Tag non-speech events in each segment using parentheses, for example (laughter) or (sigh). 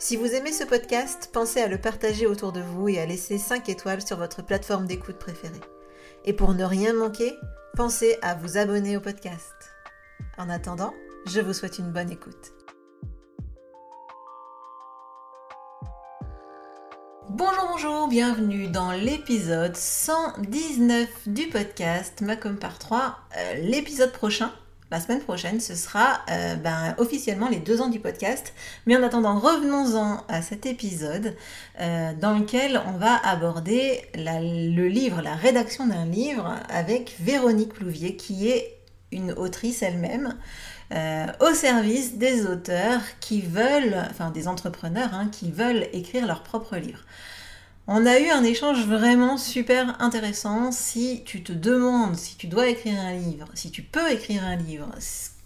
Si vous aimez ce podcast, pensez à le partager autour de vous et à laisser 5 étoiles sur votre plateforme d'écoute préférée. Et pour ne rien manquer, pensez à vous abonner au podcast. En attendant, je vous souhaite une bonne écoute. Bonjour, bonjour, bienvenue dans l'épisode 119 du podcast Macom par 3. Euh, l'épisode prochain, la semaine prochaine, ce sera euh, ben, officiellement les deux ans du podcast. Mais en attendant, revenons-en à cet épisode euh, dans lequel on va aborder le livre, la rédaction d'un livre avec Véronique Plouvier, qui est une autrice elle-même. Euh, au service des auteurs qui veulent, enfin des entrepreneurs hein, qui veulent écrire leur propre livre. On a eu un échange vraiment super intéressant. Si tu te demandes si tu dois écrire un livre, si tu peux écrire un livre,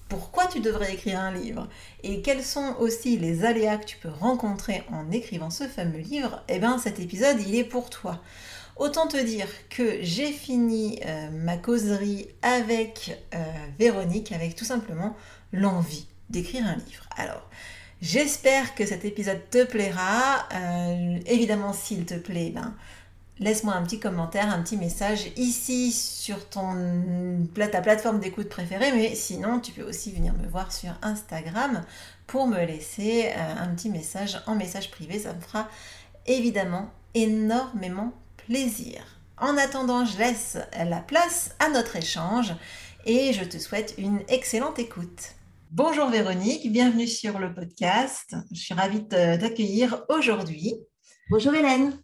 pourquoi tu devrais écrire un livre et quels sont aussi les aléas que tu peux rencontrer en écrivant ce fameux livre, eh bien cet épisode il est pour toi. Autant te dire que j'ai fini euh, ma causerie avec euh, Véronique avec tout simplement l'envie d'écrire un livre. Alors, J'espère que cet épisode te plaira. Euh, évidemment, s'il te plaît, ben, laisse-moi un petit commentaire, un petit message ici sur ton, ta plateforme d'écoute préférée. Mais sinon, tu peux aussi venir me voir sur Instagram pour me laisser euh, un petit message en message privé. Ça me fera évidemment énormément plaisir. En attendant, je laisse la place à notre échange et je te souhaite une excellente écoute. Bonjour Véronique, bienvenue sur le podcast. Je suis ravie de t'accueillir aujourd'hui. Bonjour Hélène.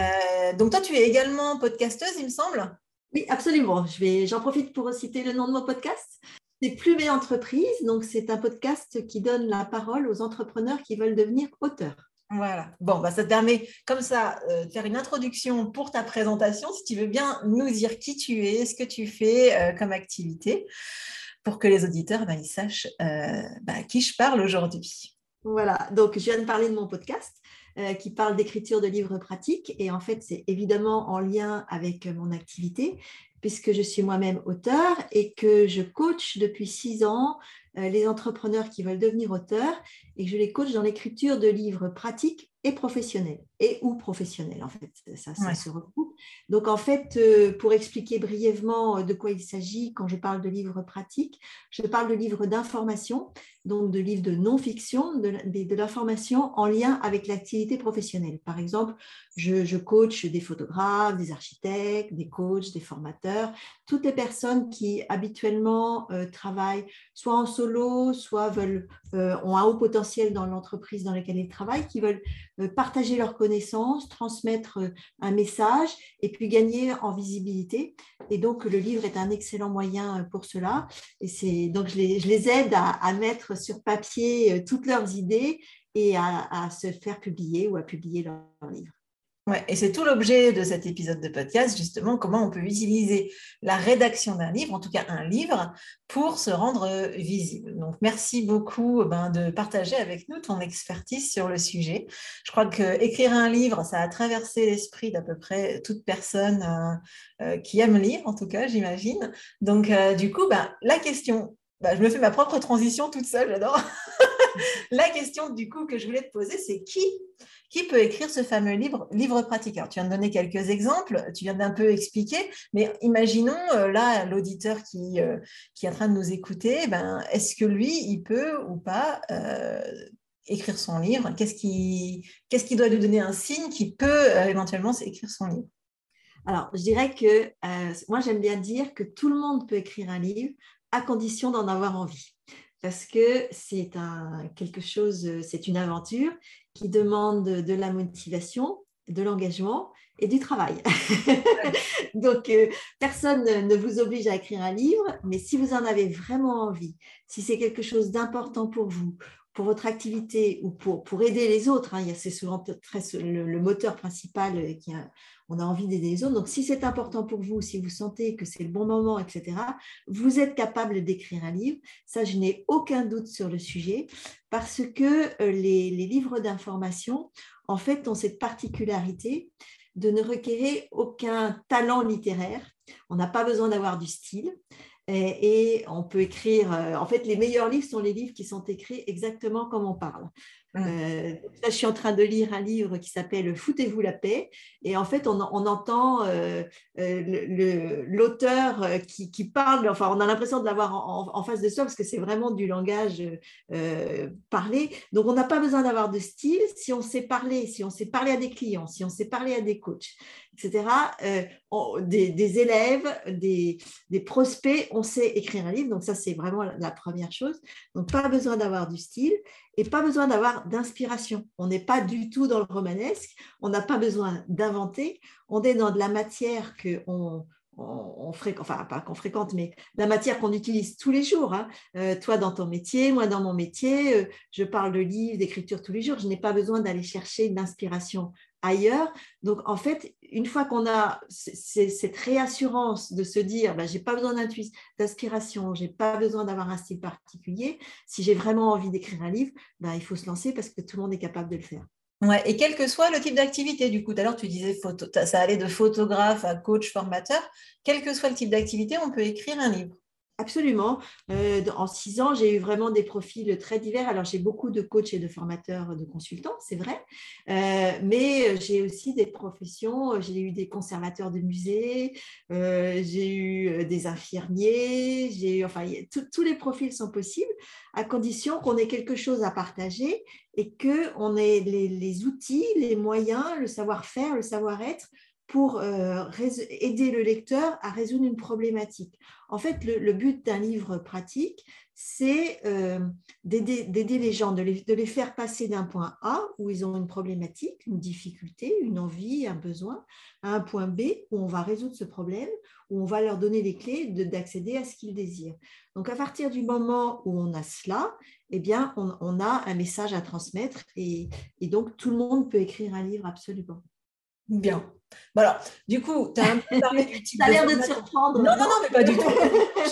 Euh, donc toi, tu es également podcasteuse, il me semble Oui, absolument. Je vais, j'en profite pour citer le nom de mon podcast. C'est Plumet Entreprise. Donc c'est un podcast qui donne la parole aux entrepreneurs qui veulent devenir auteurs. Voilà. Bon, bah, ça te permet comme ça euh, de faire une introduction pour ta présentation. Si tu veux bien nous dire qui tu es, ce que tu fais euh, comme activité pour que les auditeurs ben, ils sachent euh, ben, à qui je parle aujourd'hui. Voilà, donc je viens de parler de mon podcast euh, qui parle d'écriture de livres pratiques. Et en fait c'est évidemment en lien avec mon activité puisque je suis moi-même auteur et que je coach depuis six ans euh, les entrepreneurs qui veulent devenir auteurs. Et que je les coach dans l'écriture de livres pratiques et professionnels et ou professionnels en fait ça, ça se regroupe. Donc en fait euh, pour expliquer brièvement de quoi il s'agit quand je parle de livres pratiques je parle de livres d'information donc de livres de non-fiction de, de, l'information en lien avec l'activité professionnelle. Par exemple je, je coach des photographes des architectes des coachs des formateurs toutes les personnes qui habituellement euh, travaillent soit en solo soit veulent euh, ont un haut potentiel dans l'entreprise dans laquelle ils travaillent qui veulent euh, partager leurs connaissances, transmettre euh, un message et puis gagner en visibilité. Et donc, le livre est un excellent moyen euh, pour cela. Et c'est donc je les, aide à, mettre sur papier toutes leurs idées et à, se faire publier ou à publier leur livre. Ouais, et c'est tout l'objet de cet épisode de podcast, justement, comment on peut utiliser la rédaction d'un livre, en tout cas un livre, pour se rendre visible. Donc, merci beaucoup ben, de partager avec nous ton expertise sur le sujet. Je crois que écrire un livre, ça a traversé l'esprit d'à peu près toute personne euh, euh, qui aime lire, en tout cas, j'imagine. Donc, euh, du coup, ben, la question, ben, je me fais ma propre transition toute seule, j'adore. (laughs) (laughs) la question, du coup, que je voulais te poser, c'est qui qui peut écrire ce fameux livre, livre pratique Alors, tu viens de donner quelques exemples, tu viens d'un peu expliquer, mais imaginons euh, là l'auditeur qui, euh, qui est en train de nous écouter, ben, est-ce que lui, il peut ou pas euh, écrire son livre? Qu'est-ce qui, qu'est-ce qui doit lui donner un signe qui peut éventuellement écrire son livre? Alors, je dirais que moi, j'aime bien dire que tout le monde peut écrire un livre à condition d'en avoir envie. Parce que c'est quelque chose, c'est une aventure qui demande de la motivation, de l'engagement et du travail. (laughs) Donc, euh, personne ne vous oblige à écrire un livre, mais si vous en avez vraiment envie, si c'est quelque chose d'important pour vous, pour votre activité ou pour, pour aider les autres, hein, c'est souvent très, le, moteur principal euh, qui a, on a envie d'aider les autres. Donc, si c'est important pour vous, si vous sentez que c'est le bon moment, etc., vous êtes capable d'écrire un livre. Ça, je n'ai aucun doute sur le sujet parce que euh, les, les livres d'information, en fait, ont cette particularité de ne requérir aucun talent littéraire. On n'a pas besoin d'avoir du style. Et, on peut écrire, euh, en fait, les meilleurs livres sont les livres qui sont écrits exactement comme on parle. Euh, là, je suis en train de lire un livre qui s'appelle Foutez-vous la paix. Et en fait, on, entend euh, euh, l'auteur qui, parle, enfin, on a l'impression de l'avoir en, face de soi parce que c'est vraiment du langage parlé. Donc, on n'a pas besoin d'avoir de style. Si on sait parler, si on sait parler à des clients, si on sait parler à des coachs, etc., des, élèves, des, des prospects, on sait écrire un livre. Donc, ça, c'est vraiment la première chose. Donc, pas besoin d'avoir du style et pas besoin d'avoir d'inspiration. On n'est pas du tout dans le romanesque, on n'a pas besoin d'inventer, on est dans de la matière qu'on on, fréquente, enfin pas qu'on fréquente, mais la matière qu'on utilise tous les jours. Hein. Euh, toi dans ton métier, moi dans mon métier, euh, je parle de livres, d'écriture tous les jours. Je n'ai pas besoin d'aller chercher l'inspiration ailleurs. Donc, en fait, une fois qu'on a cette réassurance de se dire, ben, j'ai pas besoin d'inspiration, j'ai pas besoin d'avoir un style particulier, si j'ai vraiment envie d'écrire un livre, ben, il faut se lancer parce que tout le monde est capable de le faire. Et quel que soit le type d'activité, du coup, tout à l'heure tu disais ça allait de photographe à coach, formateur, quel que soit le type d'activité, on peut écrire un livre. Absolument. Euh, en six ans, j'ai eu vraiment des profils très divers. Alors, j'ai beaucoup de coachs et de formateurs, de consultants, c'est vrai. Euh, mais j'ai aussi des professions. J'ai eu des conservateurs de musées, euh, j'ai eu des infirmiers. J'ai enfin, tous les profils sont possibles à condition qu'on ait quelque chose à partager et qu'on ait les outils, les moyens, le savoir-faire, le savoir-être pour euh, aider le lecteur à résoudre une problématique. En fait, le, but d'un livre pratique, c'est euh, d'aider les gens, de les, faire passer d'un point A où ils ont une problématique, une difficulté, une envie, un besoin, à un point B où on va résoudre ce problème, où on va leur donner les clés d'accéder à ce qu'ils désirent. Donc, à partir du moment où on a cela, eh bien, on, a un message à transmettre et, et donc tout le monde peut écrire un livre absolument. Bien. Voilà. Du coup, tu as un peu parlé du type. (laughs) Ça a l'air de, te surprendre. Non, non, non, mais pas du tout.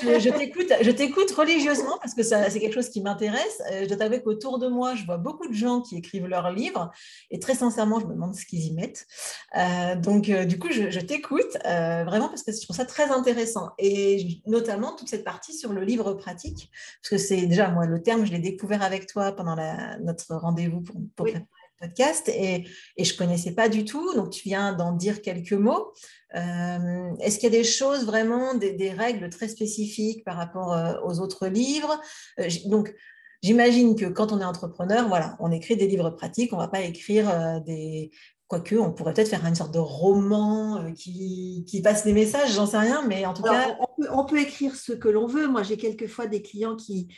je, t'écoute, je t'écoute religieusement parce que c'est quelque chose qui m'intéresse. Euh, je dois t'avouer qu'autour de moi, je vois beaucoup de gens qui écrivent leurs livres et très sincèrement, je me demande ce qu'ils y mettent. Euh, donc, euh, du coup, je, t'écoute vraiment parce que je trouve ça très intéressant et notamment toute cette partie sur le livre pratique parce que c'est déjà moi le terme, je l'ai découvert avec toi pendant notre rendez-vous pour, pour podcast et, et je ne connaissais pas du tout. Donc, tu viens d'en dire quelques mots. Euh, est-ce qu'il y a des choses vraiment, des, règles très spécifiques par rapport euh, aux autres livres? Euh, Donc, j'imagine que quand on est entrepreneur, voilà, on écrit des livres pratiques, on ne va pas écrire des, quoique on pourrait peut-être faire une sorte de roman qui, qui passe des messages, j'en sais rien, mais en tout cas... On peut, on peut, écrire ce que l'on veut. Moi, j'ai quelquefois des clients qui,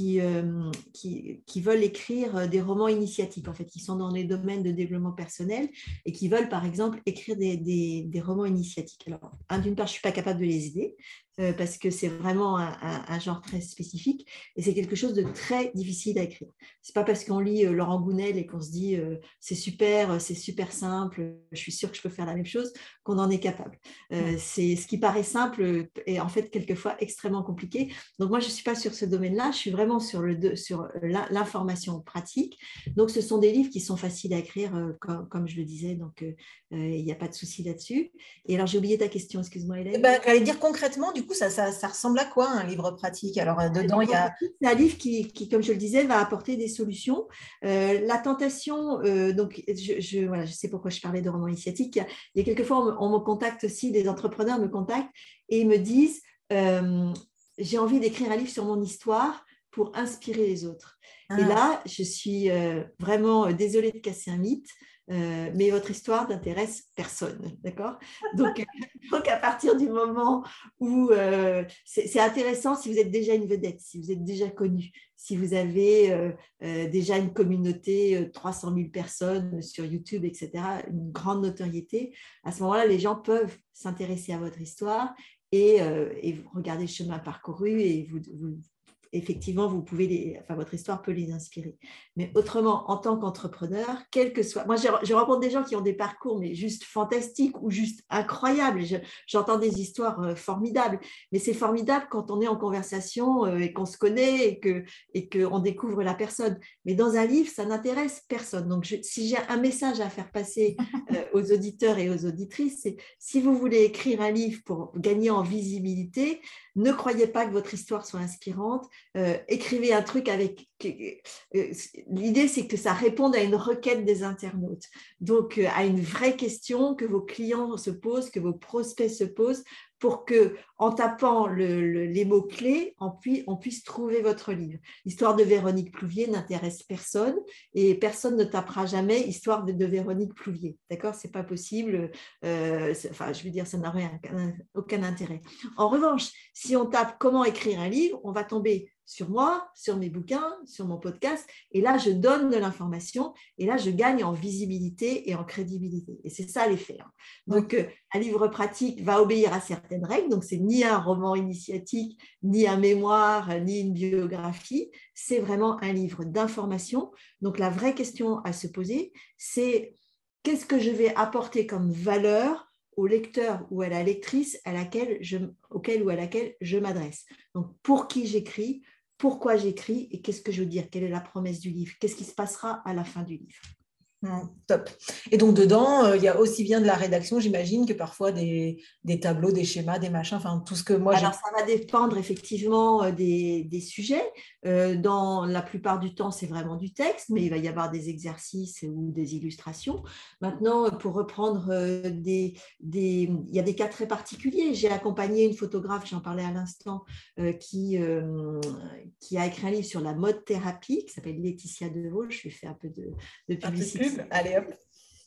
euh, qui, qui, veulent écrire euh, des romans initiatiques, en fait, qui sont dans les domaines de développement personnel et qui veulent, par exemple, écrire des, des, des romans initiatiques. Alors, d'une part, je ne suis pas capable de les aider, euh, parce que c'est vraiment un, genre très spécifique et c'est quelque chose de très difficile à écrire. C'est pas parce qu'on lit euh, Laurent Gounel et qu'on se dit euh, c'est super, c'est super simple, je suis sûre que je peux faire la même chose qu'on en est capable. c'est ce qui paraît simple et en fait quelquefois extrêmement compliqué. Donc moi je suis pas sur ce domaine-là, je suis vraiment sur le sur l'information pratique. Donc ce sont des livres qui sont faciles à écrire comme, je le disais, donc il n'y a pas de souci là-dessus. Et alors j'ai oublié ta question, excuse-moi Hélène. Eh ben, j'allais dire concrètement du coup, ça, ressemble à quoi un livre pratique? Alors, euh, dedans, il y a. C'est un livre qui, comme je le disais, va apporter des solutions. Euh, la tentation, euh, donc, je, voilà, je sais pourquoi je parlais de roman initiatique. Il y a, quelquefois, on, me contacte aussi, des entrepreneurs me contactent et ils me disent J'ai envie d'écrire un livre sur mon histoire. pour inspirer les autres. Et Ah. là, je suis vraiment désolée de casser un mythe, euh, mais votre histoire n'intéresse personne, d'accord? Donc, euh, (laughs) donc, à partir du moment où euh, c'est intéressant si vous êtes déjà une vedette, si vous êtes déjà connu, si vous avez déjà une communauté, euh, 300 000 personnes sur YouTube, etc., une grande notoriété, à ce moment-là, les gens peuvent s'intéresser à votre histoire et, regarder le chemin parcouru et vous- effectivement, vous pouvez les, enfin, votre histoire peut les inspirer. Mais autrement, en tant qu'entrepreneur, quel que soit, moi, je, je rencontre des gens qui ont des parcours mais juste fantastiques ou juste incroyables. Je- J'entends des histoires euh, formidables, mais c'est formidable quand on est en conversation euh, et qu'on se connaît et que et qu'on découvre la personne. Mais dans un livre, ça n'intéresse personne. Donc, je- si j'ai un message à faire passer (laughs) euh, aux auditeurs et aux auditrices, c'est si vous voulez écrire un livre pour gagner en visibilité, ne croyez pas que votre histoire soit inspirante. Euh, écrivez un truc avec. euh, L'idée, c'est que ça réponde à une requête des internautes. Donc, euh, à une vraie question que vos clients se posent, que vos prospects se posent, pour que, en tapant le- le- les mots-clés, on, pui- on puisse trouver votre livre. L'histoire de Véronique Plouvier n'intéresse personne et personne ne tapera jamais histoire de, Véronique Plouvier. D'accord? C'est pas possible. Euh, enfin, je veux dire, ça n'a rien, aucun intérêt. En revanche, si on tape comment écrire un livre, on va tomber sur moi, sur mes bouquins, sur mon podcast, et là, je donne de l'information, et là, je gagne en visibilité et en crédibilité. Et c'est ça l'effet. hein. Donc, euh, un livre pratique va obéir à certaines règles, donc c'est ni un roman initiatique, ni un mémoire, ni une biographie, c'est vraiment un livre d'information. Donc, la vraie question à se poser, c'est qu'est-ce que je vais apporter comme valeur au lecteur ou à la lectrice à laquelle je, auquel ou à laquelle je m'adresse? Donc, pour qui j'écris, pourquoi j'écris et qu'est-ce que je veux dire, quelle est la promesse du livre, qu'est-ce qui se passera à la fin du livre. Mm, top. Et donc dedans, euh, il y a aussi bien de la rédaction, j'imagine, que parfois des, des tableaux, des schémas, des machins, enfin tout ce que moi j'ai. Alors, ça va dépendre effectivement euh, des, des sujets. Euh, dans la plupart du temps, c'est vraiment du texte, mais il va y avoir des exercices ou des illustrations. Maintenant, pour reprendre euh, des, des... Il y a des cas très particuliers. J'ai accompagné une photographe, j'en parlais à l'instant, euh, qui, euh, qui a écrit un livre sur la mode thérapie, qui s'appelle Laetitia Deveau. Je lui fais un peu de, de Un peu de publicité. (laughs)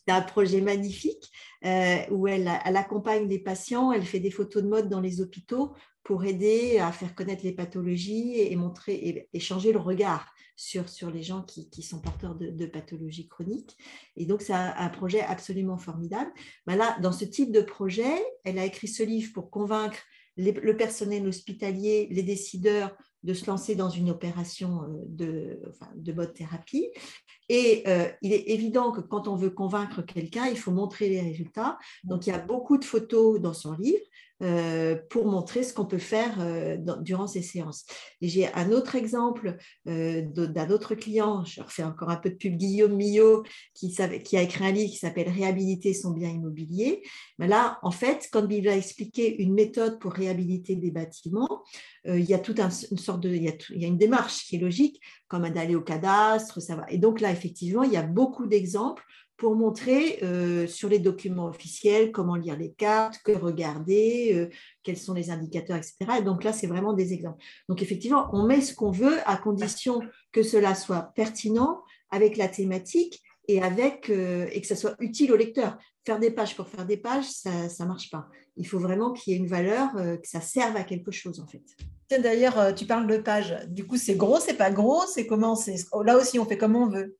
C'est un projet magnifique euh, où elle, accompagne des patients, elle fait des photos de mode dans les hôpitaux pour aider à faire connaître les pathologies et montrer et, changer le regard sur, sur les gens qui, sont porteurs de, pathologies chroniques. Et donc, c'est un, un, projet absolument formidable. Ben là, dans ce type de projet, elle a écrit ce livre pour convaincre les, le personnel hospitalier, les décideurs de se lancer dans une opération euh, de, enfin, de mode thérapie. Et euh, il est évident que quand on veut convaincre quelqu'un, il faut montrer les résultats. Donc, il y a beaucoup de photos dans son livre euh, pour montrer ce qu'on peut faire euh, dans, durant ces séances. Et j'ai un autre exemple d'un autre client, je refais encore un peu de pub, Guillaume Millot, qui, savait, qui a écrit un livre qui s'appelle Réhabiliter son bien immobilier. Mais là, en fait, quand il va expliquer une méthode pour réhabiliter des bâtiments, il y a toute un, une sorte de, il y, a tout, il y a une démarche qui est logique, comme d'aller au cadastre, ça va. Et donc là, effectivement, il y a beaucoup d'exemples pour montrer euh, sur les documents officiels comment lire les cartes, que regarder, euh, quels sont les indicateurs, etc. Et donc là, c'est vraiment des exemples. Donc effectivement, on met ce qu'on veut à condition que cela soit pertinent avec la thématique et, avec, euh, et que ça soit utile au lecteur. Faire des pages pour faire des pages, ça ne marche pas. Il faut vraiment qu'il y ait une valeur, euh, que ça serve à quelque chose en fait. D'ailleurs, euh, tu parles de pages. Du coup, c'est gros, c'est pas gros, c'est comment? Là aussi, on fait comme on veut.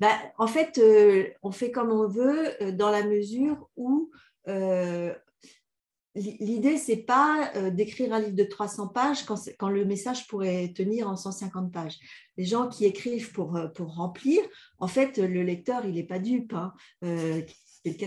Ben, en fait, euh, on fait comme on veut dans la mesure où l'idée, c'est pas euh, d'écrire un livre de 300 pages quand, le message pourrait tenir en 150 pages. Les gens qui écrivent pour, euh, pour remplir, en fait, le lecteur, il n'est pas dupe. Hein. Euh,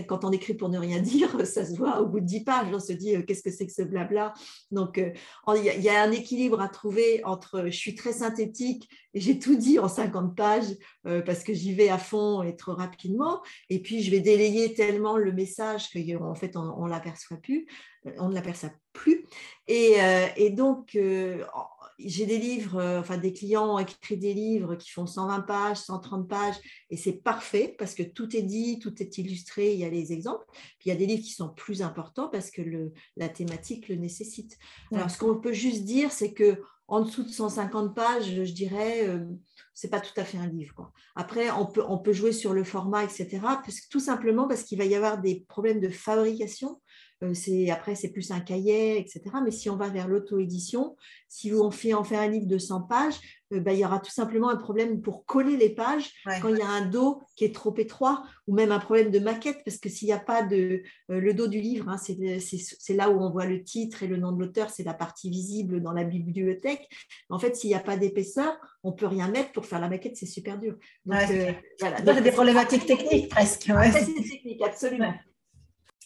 quand on écrit pour ne rien (laughs) dire, ça se voit au bout de 10 pages, on se dit qu'est-ce que c'est que ce blabla? Donc, il y, y, a un équilibre à trouver entre je suis très synthétique et j'ai tout dit en 50 pages euh, parce que j'y vais à fond et trop rapidement, et puis je vais délayer tellement le message qu'en fait, on, on l'aperçoit plus, on ne l'aperçoit plus. Et, euh, et donc, euh, j'ai des livres, euh, enfin des clients ont écrit des livres qui font 120 pages, 130 pages, et c'est parfait parce que tout est dit, tout est illustré, il y a les exemples. Puis il y a des livres qui sont plus importants parce que le, la thématique le nécessite. Alors, ce qu'on peut juste dire, c'est que en dessous de 150 pages, je dirais, c'est pas tout à fait un livre. Après, on peut, jouer sur le format, etc. Tout simplement parce qu'il va y avoir des problèmes de fabrication. Euh, après, c'est plus un cahier, etc. Mais si on va vers l'auto-édition, si on fait en fait un livre de 100 pages, euh, bah, il y aura tout simplement un problème pour coller les pages quand il y a un dos qui est trop étroit ou même un problème de maquette parce que s'il n'y a pas de euh, le dos du livre, hein, c'est là où on voit le titre et le nom de l'auteur, c'est la partie visible dans la bibliothèque. En fait, s'il n'y a pas d'épaisseur, on peut rien mettre pour faire la maquette, c'est super dur. Donc, voilà. des problématiques techniques presque. C'est technique, absolument.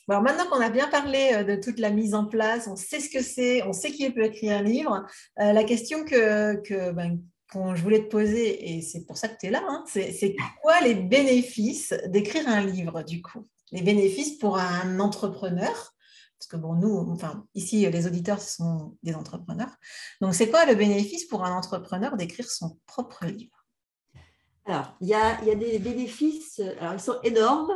Maintenant qu'on a bien parlé euh, de toute la mise en place, on sait ce que c'est, on sait qui peut écrire un livre, euh, la question que, ben, je voulais te poser, et c'est pour ça que tu es là, hein, c'est quoi les bénéfices d'écrire un livre du coup? Les bénéfices pour un entrepreneur? Parce que bon, nous, enfin, ici, les auditeurs sont des entrepreneurs. Donc, c'est quoi le bénéfice pour un entrepreneur d'écrire son propre livre? Alors, il y, a, des bénéfices, alors ils sont énormes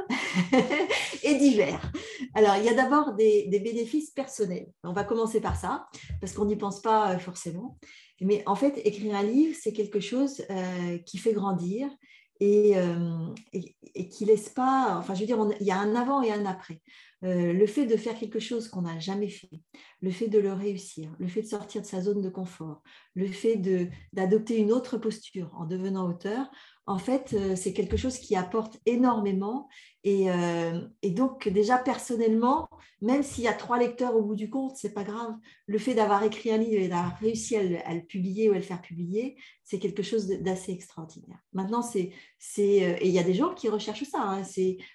(laughs) et divers. Alors, il y a d'abord des, bénéfices personnels. On va commencer par ça, parce qu'on n'y pense pas euh, forcément. Mais en fait, écrire un livre, c'est quelque chose euh, qui fait grandir et, euh, et, qui laisse pas. Enfin, je veux dire, il y a un avant et un après. le fait de faire quelque chose qu'on n'a jamais fait, le fait de le réussir, le fait de sortir de sa zone de confort, le fait d'adopter une autre posture en devenant auteur, en fait, euh, c'est quelque chose qui apporte énormément. Euh, et, donc, déjà personnellement, même s'il y a trois lecteurs au bout du compte, c'est pas grave. Le fait d'avoir écrit un livre et d'avoir réussi à le, publier ou à le faire publier, c'est quelque chose d'assez extraordinaire. Maintenant, c'est, euh, et il y a des gens qui recherchent ça. Hein.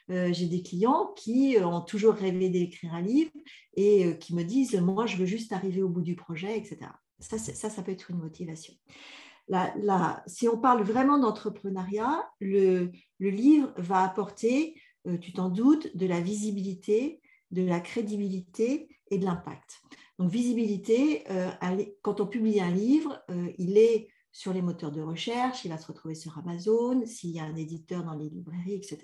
j'ai des clients qui ont toujours rêvé d'écrire un livre et qui me disent, moi, je veux juste arriver au bout du projet, etc. Ça, ça, ça peut être une motivation si on parle vraiment d'entrepreneuriat, le, livre va apporter, euh, tu t'en doutes, de la visibilité, de la crédibilité et de l'impact. Donc visibilité, euh, quand on publie un livre, euh, il est sur les moteurs de recherche, il va se retrouver sur Amazon, s'il y a un éditeur dans les librairies, etc.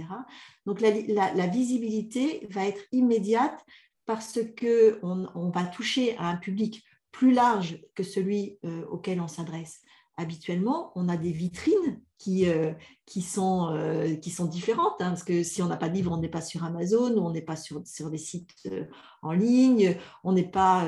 Donc la, visibilité va être immédiate parce qu'on on va toucher à un public plus large que celui auquel on s'adresse habituellement, on a des vitrines qui, euh, qui, sont, euh, qui sont différentes, hein, parce que si on n'a pas de livre, on n'est pas sur Amazon, on n'est pas sur, sur des sites euh, en ligne, on n'est pas...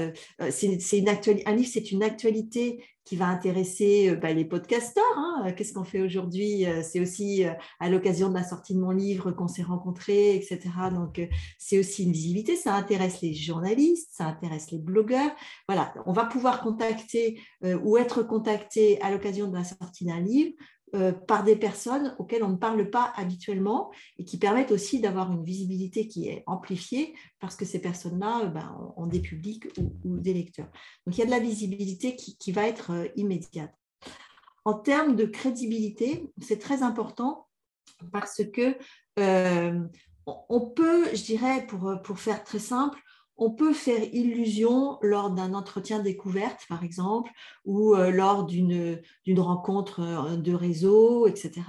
c'est, une un livre, c'est une actualité qui va intéresser bah, les podcasteurs. Hein. Qu'est-ce qu'on fait aujourd'hui C'est aussi à l'occasion de la sortie de mon livre qu'on s'est rencontrés, etc. Donc, c'est aussi une visibilité. Ça intéresse les journalistes, ça intéresse les blogueurs. Voilà, on va pouvoir contacter ou être contacté à l'occasion de la sortie d'un livre euh, par des personnes auxquelles on ne parle pas habituellement et qui permettent aussi d'avoir une visibilité qui est amplifiée parce que ces personnes-là euh, ben, ont des publics ou, des lecteurs. Donc il y a de la visibilité qui, va être euh, immédiate. En termes de crédibilité, c'est très important parce que on peut, je dirais, pour, pour faire très simple, on peut faire illusion lors d'un entretien découverte, par exemple, ou euh, lors d'une rencontre euh, de réseau, etc.,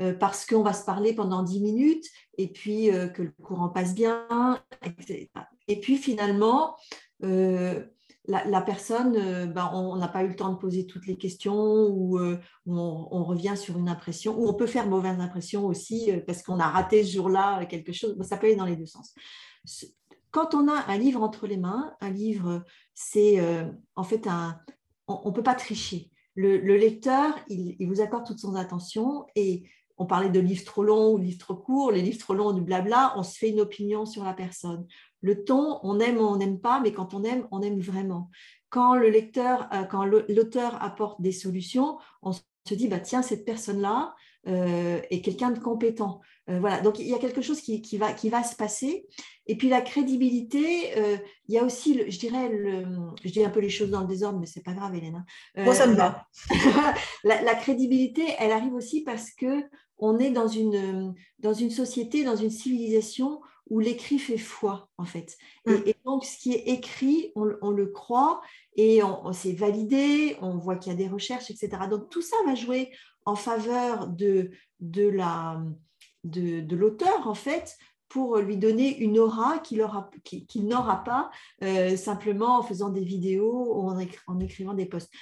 euh, parce qu'on va se parler pendant dix minutes et puis que le courant passe bien, etc. Et puis finalement, la, personne, ben, on n'a pas eu le temps de poser toutes les questions ou on, on, revient sur une impression, ou on peut faire mauvaise impression aussi parce qu'on a raté ce jour-là quelque chose. Ça peut aller dans les deux sens quand on a un livre entre les mains, un livre, c'est euh, en fait un. On ne peut pas tricher. Le, lecteur, il, vous accorde toute son attention et on parlait de livres trop longs ou livres trop courts, les livres trop longs, du blabla, on se fait une opinion sur la personne. Le ton, on aime ou on n'aime pas, mais quand on aime, on aime vraiment. Quand le lecteur, euh, quand l'auteur apporte des solutions, on se dit, bah, tiens, cette personne-là euh, est quelqu'un de compétent. Euh, voilà, donc il y a quelque chose qui, va, qui va se passer. Et puis la crédibilité, euh, il y a aussi, je dirais, le, je dis un peu les choses dans le désordre, mais c'est pas grave, Hélène. Hein. Moi, ça me va. (laughs) la, crédibilité, elle arrive aussi parce que on est dans une, dans une société, dans une civilisation où l'écrit fait foi, en fait. Et, mm. donc, ce qui est écrit, on, le croit et on, on s'est validé, on voit qu'il y a des recherches, etc. Donc, tout ça va jouer en faveur de, de la de, l'auteur, en fait, pour lui donner une aura qu'il n'aura pas euh, simplement en faisant des vidéos ou en, écrivant des posts.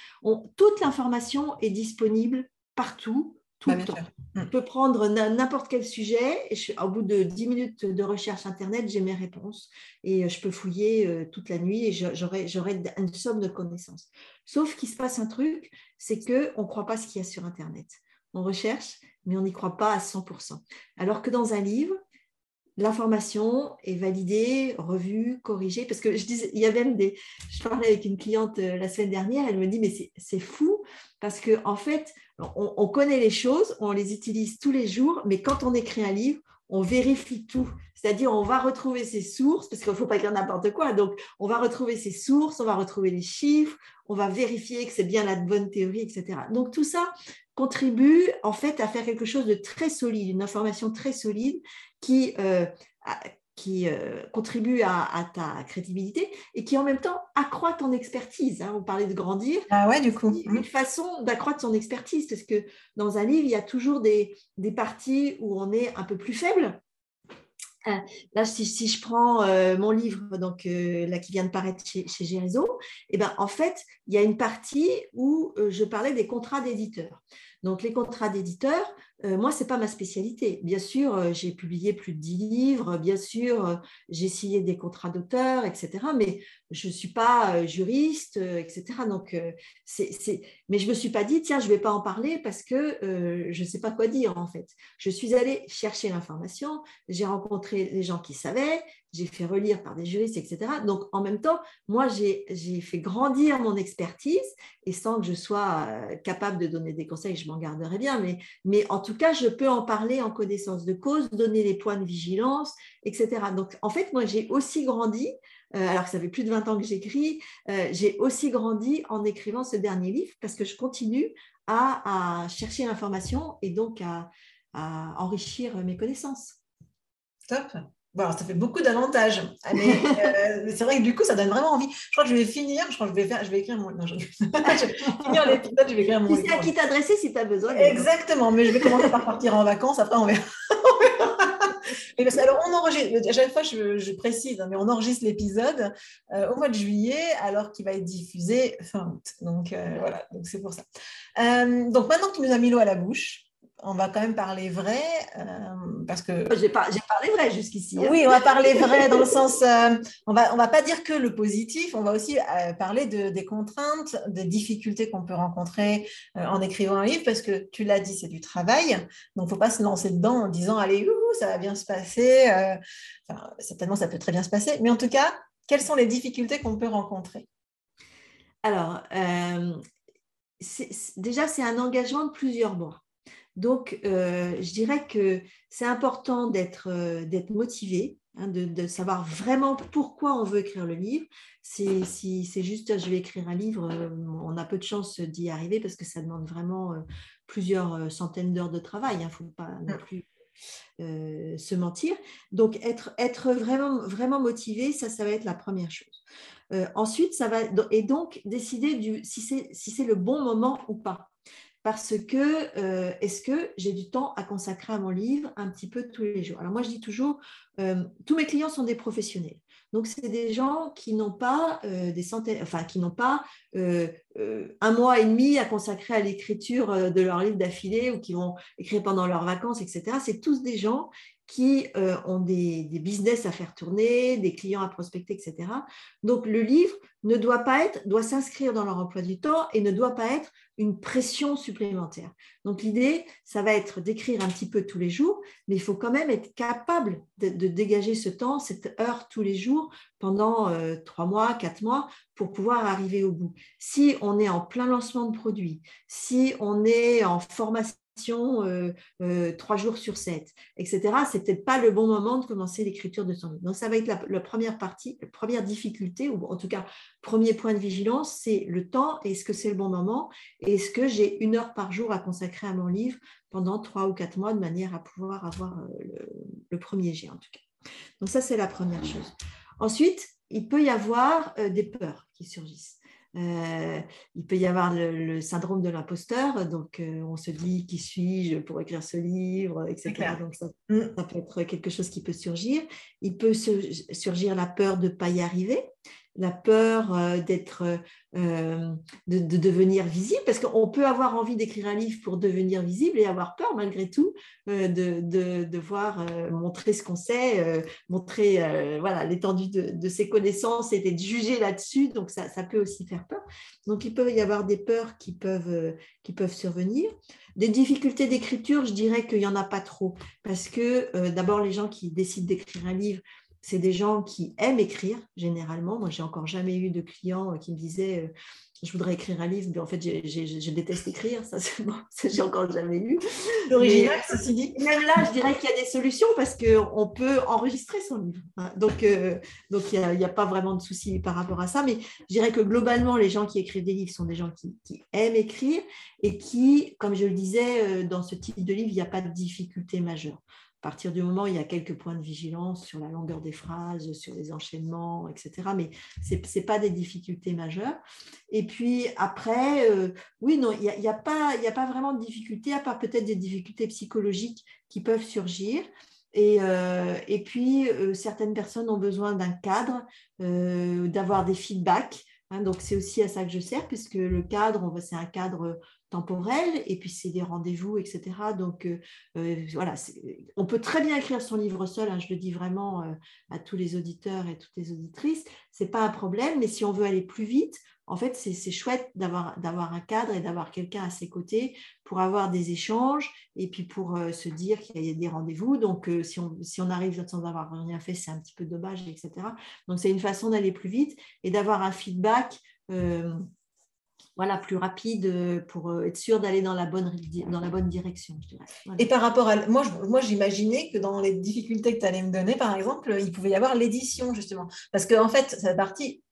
toute l'information est disponible partout, tout le temps. Je mm. peux prendre n'importe quel sujet et au bout de 10 minutes de recherche Internet, j'ai mes réponses et euh, je peux fouiller euh, toute la nuit et j'aurai une somme de connaissances. Sauf qu'il se passe un truc, c'est qu'on ne croit pas ce qu'il y a sur Internet. On recherche, mais on n'y croit pas à 100%. Alors que dans un livre, l'information est validée, revue, corrigée. Parce que je disais, il y a même des. Je parlais avec une cliente euh, la semaine dernière, elle me dit Mais c'est fou parce qu'en en fait, on, connaît les choses, on les utilise tous les jours, mais quand on écrit un livre, on vérifie tout. C'est-à-dire, on va retrouver ses sources, parce qu'il ne faut pas écrire n'importe quoi. Donc, on va retrouver ses sources, on va retrouver les chiffres, on va vérifier que c'est bien la bonne théorie, etc. Donc, tout ça contribue en fait à faire quelque chose de très solide, une information très solide qui, euh, qui euh, contribue à, ta crédibilité et qui en même temps accroît ton expertise. Hein. On parlait de grandir. Ah ouais, du coup. Une façon d'accroître son expertise, parce que dans un livre, il y a toujours des, des parties où on est un peu plus faible. Euh, là, si, je prends euh, mon livre, donc là qui vient de paraître chez, chez eh ben, en fait, il y a une partie où je parlais des contrats d'éditeurs. Donc, les contrats d'éditeurs, euh, moi, ce n'est pas ma spécialité. Bien sûr, euh, j'ai publié plus de 10 livres, bien sûr, euh, j'ai signé des contrats d'auteur, etc. Mais je ne suis pas juriste, etc. Donc, c'est, Mais je ne me suis pas dit, tiens, je ne vais pas en parler parce que je ne sais pas quoi dire, en fait. Je suis allée chercher l'information, j'ai rencontré les gens qui savaient, j'ai fait relire par des juristes, etc. Donc, en même temps, moi, j'ai fait grandir mon expertise et sans que je sois capable de donner des conseils, je m'en garderai bien. Mais, mais en tout cas, je peux en parler en connaissance de cause, donner les points de vigilance, etc. Donc, en fait, moi, j'ai aussi grandi, euh, alors que ça fait plus de 20 ans que j'écris, euh, j'ai aussi grandi en écrivant ce dernier livre parce que je continue à, chercher l'information et donc à, à enrichir mes connaissanses. Top. Bon, ça fait beaucoup d'avantages. Ah, euh, mais c'est vrai que du coup, ça donne vraiment envie. Je crois que je vais finir. Je crois que je vais, faire, je vais écrire mon. Non, je... (laughs) vais finir l'épisode, je vais écrire mon. Tu sais à qui t'adresser si tu as besoin. Exactement, mais je vais commencer par partir en vacances. Après, on verra. (laughs) Et parce, alors, on enregistre, à chaque fois, je, précise, hein, mais on enregistre l'épisode euh, au mois de juillet, alors qu'il va être diffusé fin août. Donc, euh, voilà, donc c'est pour ça. donc, maintenant que tu nous as mis l'eau à la bouche, on va quand même parler vrai, euh, parce que... J'ai, parlé vrai jusqu'ici. Hein. Oui, on va parler vrai dans le sens... Euh, on va, on va pas dire que le positif, on va aussi euh, parler de, des contraintes, des difficultés qu'on peut rencontrer en écrivant un livre, parce que tu l'as dit, c'est du travail, donc faut pas se lancer dedans en disant, allez, ça va bien se passer. certainement, ça peut très bien se passer, mais en tout cas, quelles sont les difficultés qu'on peut rencontrer? Alors, déjà, c'est un engagement de plusieurs mois. Donc, euh, je dirais que c'est important d'être euh, motivé, hein, de, savoir vraiment pourquoi on veut écrire le livre. Si c'est juste je vais écrire un livre, euh, on a peu de chances d'y arriver parce que ça demande vraiment plusieurs centaines d'heures de travail. Il hein, ne faut pas non plus se mentir. Donc, être, vraiment, motivé, ça, ça va être la première chose. ensuite, ça va, et donc décider si c'est le bon moment ou pas parce que euh, est-ce que j'ai du temps à consacrer à mon livre un petit peu tous les jours? Alors moi, je dis toujours, euh, tous mes clients sont des professionnels. Donc, c'est des gens qui n'ont pas euh, des centaines, enfin, qui n'ont pas un mois et demi à consacrer à l'écriture de leur livre d'affilée ou qui vont écrire pendant leurs vacances, etc. C'est tous des gens qui ont des, business à faire tourner, des clients à prospecter, etc. Donc, le livre ne doit pas être, doit s'inscrire dans leur emploi du temps et ne doit pas être une pression supplémentaire. Donc l'idée, ça va être d'écrire un petit peu tous les jours, mais il faut quand même être capable de, dégager ce temps, cette heure tous les jours pendant euh, trois mois, quatre mois, pour pouvoir arriver au bout. Si on est en plein lancement de produits, si on est en formation euh, euh, trois jours sur sept, etc. C'est peut-être pas le bon moment de commencer l'écriture de son livre. Donc ça va être la, première partie, la première difficulté, ou en tout cas premier point de vigilance, c'est le temps. Est-ce que c'est le bon moment? Est-ce que j'ai une heure par jour à consacrer à mon livre pendant trois ou quatre mois de manière à pouvoir avoir le, premier jet en tout cas? Donc ça c'est la première chose. Ensuite, il peut y avoir des peurs qui surgissent. Euh, il peut y avoir le, syndrome de l'imposteur, donc on se dit qui suis-je pour écrire ce livre, etc. Donc mm. ça, peut être quelque chose qui peut surgir. Il peut surgir la peur de ne pas y arriver la peur euh, d'être, euh, de, devenir visible, parce qu'on peut avoir envie d'écrire un livre pour devenir visible et avoir peur malgré tout euh, de, de, devoir montrer ce qu'on sait, montrer voilà l'étendue de, ses connaissances et d'être jugé là-dessus. Donc ça, ça, peut aussi faire peur. Donc il peut y avoir des peurs qui peuvent, qui peuvent survenir. Des difficultés d'écriture, je dirais qu'il n'y en a pas trop, parce que d'abord les gens qui décident d'écrire un livre, c'est des gens qui aiment écrire généralement. Moi, j'ai encore jamais eu de clients qui me disaient euh, je voudrais écrire un livre, mais en fait, je déteste écrire. Ça, bon, (laughs) ça j'ai encore jamais eu. L'original, ceci dit. Même là, je dirais qu'il y a des solutions parce qu'on peut enregistrer son livre. Hein. Donc, euh, donc il n'y a, pas vraiment de souci par rapport à ça. Mais je dirais que globalement, les gens qui écrivent des livres sont des gens qui, qui aiment écrire et qui, comme je le disais, euh, dans ce type de livre, il n'y a pas de difficulté majeure. À partir du moment où il y a quelques points de vigilance sur la longueur des phrases, sur les enchaînements, etc. Mais ce n'est pas des difficultés majeures. Et puis après, euh, oui, non, il n'y a, y a, pas, a pas vraiment de difficultés, à part peut-être des difficultés psychologiques qui peuvent surgir. Et, euh, et puis, euh, certaines personnes ont besoin d'un cadre, d'avoir des feedbacks. Hein. donc, c'est aussi à ça que je sers, puisque le cadre, c'est un cadre temporel, et puis c'est des rendez-vous, etc. Donc euh, euh, voilà, on peut très bien écrire son livre seul, hein, je le dis vraiment euh, à tous les auditeurs et toutes les auditrices, c'est pas un problème, mais si on veut aller plus vite, en fait, c'est chouette d'avoir un cadre et d'avoir quelqu'un à ses côtés pour avoir des échanges et puis pour se dire qu'il y a des rendez-vous. Donc, si, on, si on arrive sans avoir rien fait, c'est un petit peu dommage, etc. Donc, c'est une façon d'aller plus vite et d'avoir un feedback voilà, plus rapide euh, pour euh, être sûr d'aller dans, la bonne, dans la bonne direction. Et par rapport à... Moi, moi j'imaginais que dans les difficultés que tu allais me donner, par exemple, il pouvait y avoir l'édition, justement. Parce qu'en en fait, ça fait partie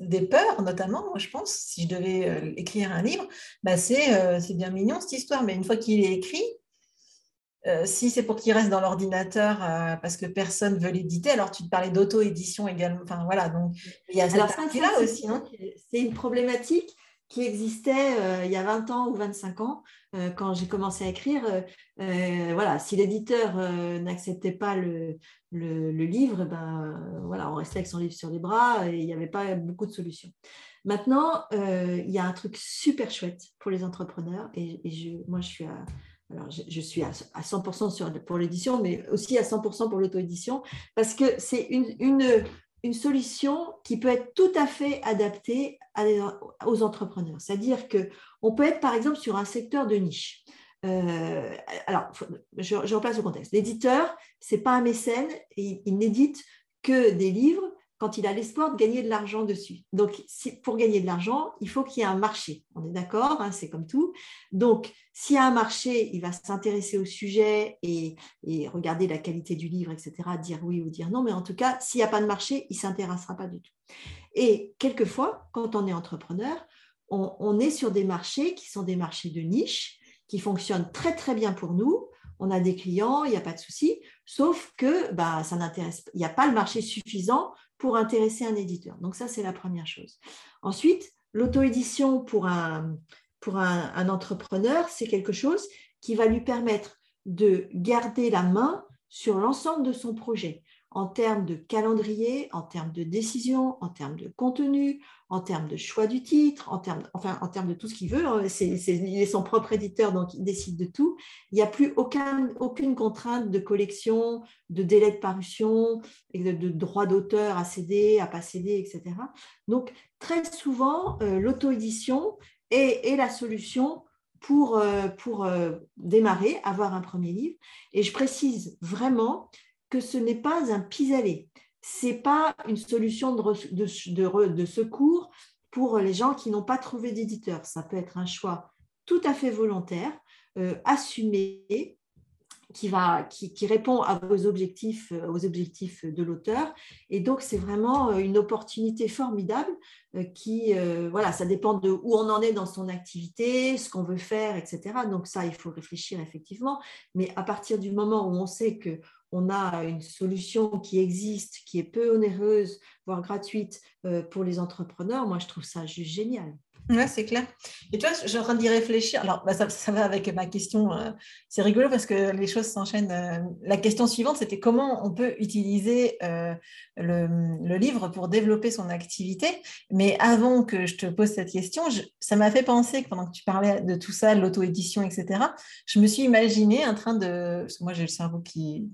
des peurs, notamment, moi, je pense, si je devais euh, écrire un livre, bah c'est bien mignon cette histoire, mais une fois qu'il est écrit, si c'est pour qu'il reste dans l'ordinateur parce que personne veut l'éditer, alors tu te parlais d'auto-édition également. Enfin voilà, donc il y a cette partie-là aussi. Hein. C'est une problématique qui existait euh, il y a 20 ans ou 25 ans, euh, quand j'ai commencé à écrire. Euh, voilà, si l'éditeur n'acceptait pas le, livre, ben, voilà, on restait avec son livre sur les bras et il n'y avait pas beaucoup de solutions. Maintenant, il y a un truc super chouette pour les entrepreneurs et, je, moi, je suis à, alors, je, suis à, 100% sur, pour l'édition, mais aussi à 100% pour l'auto-édition, parce que c'est une, une solution qui peut être tout à fait adaptée aux entrepreneurs. C'est-à-dire qu'on peut être, par exemple, sur un secteur de niche. Euh, alors, je, replace le contexte. L'éditeur, ce n'est pas un mécène, il n'édite que des livres quand il a l'espoir de gagner de l'argent dessus. Donc, pour gagner de l'argent, il faut qu'il y ait un marché. On est d'accord, hein, c'est comme tout. Donc, s'il y a un marché, il va s'intéresser au sujet et, regarder la qualité du livre, etc., dire oui ou dire non. Mais en tout cas, s'il n'y a pas de marché, il ne s'intéressera pas du tout. Et quelquefois, quand on est entrepreneur, on, est sur des marchés qui sont des marchés de niche, qui fonctionnent très très bien pour nous. On a des clients, il n'y a pas de souci, sauf que bah, ça n'intéresse, il n'y a pas le marché suffisant pour intéresser un éditeur. Donc ça, c'est la première chose. Ensuite, l'auto-édition pour un, pour un, entrepreneur, c'est quelque chose qui va lui permettre de garder la main sur l'ensemble de son projet en termes de calendrier, en termes de décision, en termes de contenu, en termes de choix du titre, en termes, enfin, en termes de tout ce qu'il veut. Hein. C'est, il est son propre éditeur, donc il décide de tout. Il n'y a plus aucun, aucune contrainte de collection, de délai de parution, de, de droit d'auteur à céder, à pas céder, etc. Donc, très souvent, euh, l'auto-édition est, est, la solution pour, euh, pour euh, démarrer, avoir un premier livre. Et je précise vraiment que ce n'est pas un pis-aller. Ce pas une solution de, secours pour les gens qui n'ont pas trouvé d'éditeur. Ça peut être un choix tout à fait volontaire, euh, assumé, qui, va, qui, répond à vos objectifs, euh, aux objectifs de l'auteur. Et donc, c'est vraiment euh, une opportunité formidable qui, voilà, ça dépend de où on en est dans son activité, ce qu'on veut faire, etc. Donc, ça, il faut réfléchir effectivement. Mais à partir du moment où on sait que on a une solution qui existe, qui est peu onéreuse, voire gratuite pour les entrepreneurs, moi, je trouve ça juste génial. Ouais, c'est clair. Et tu vois, je suis en train d'y réfléchir. Alors, bah, ça, va avec ma question. Euh, c'est rigolo parce que les choses s'enchaînent. Euh, la question suivante, c'était comment on peut utiliser euh, le, livre pour développer son activité. Mais avant que je te pose cette question, ça m'a fait penser que pendant que tu parlais de tout ça, l'auto-édition, etc., je me suis imaginé en train de. Parce que moi, j'ai le cerveau qui,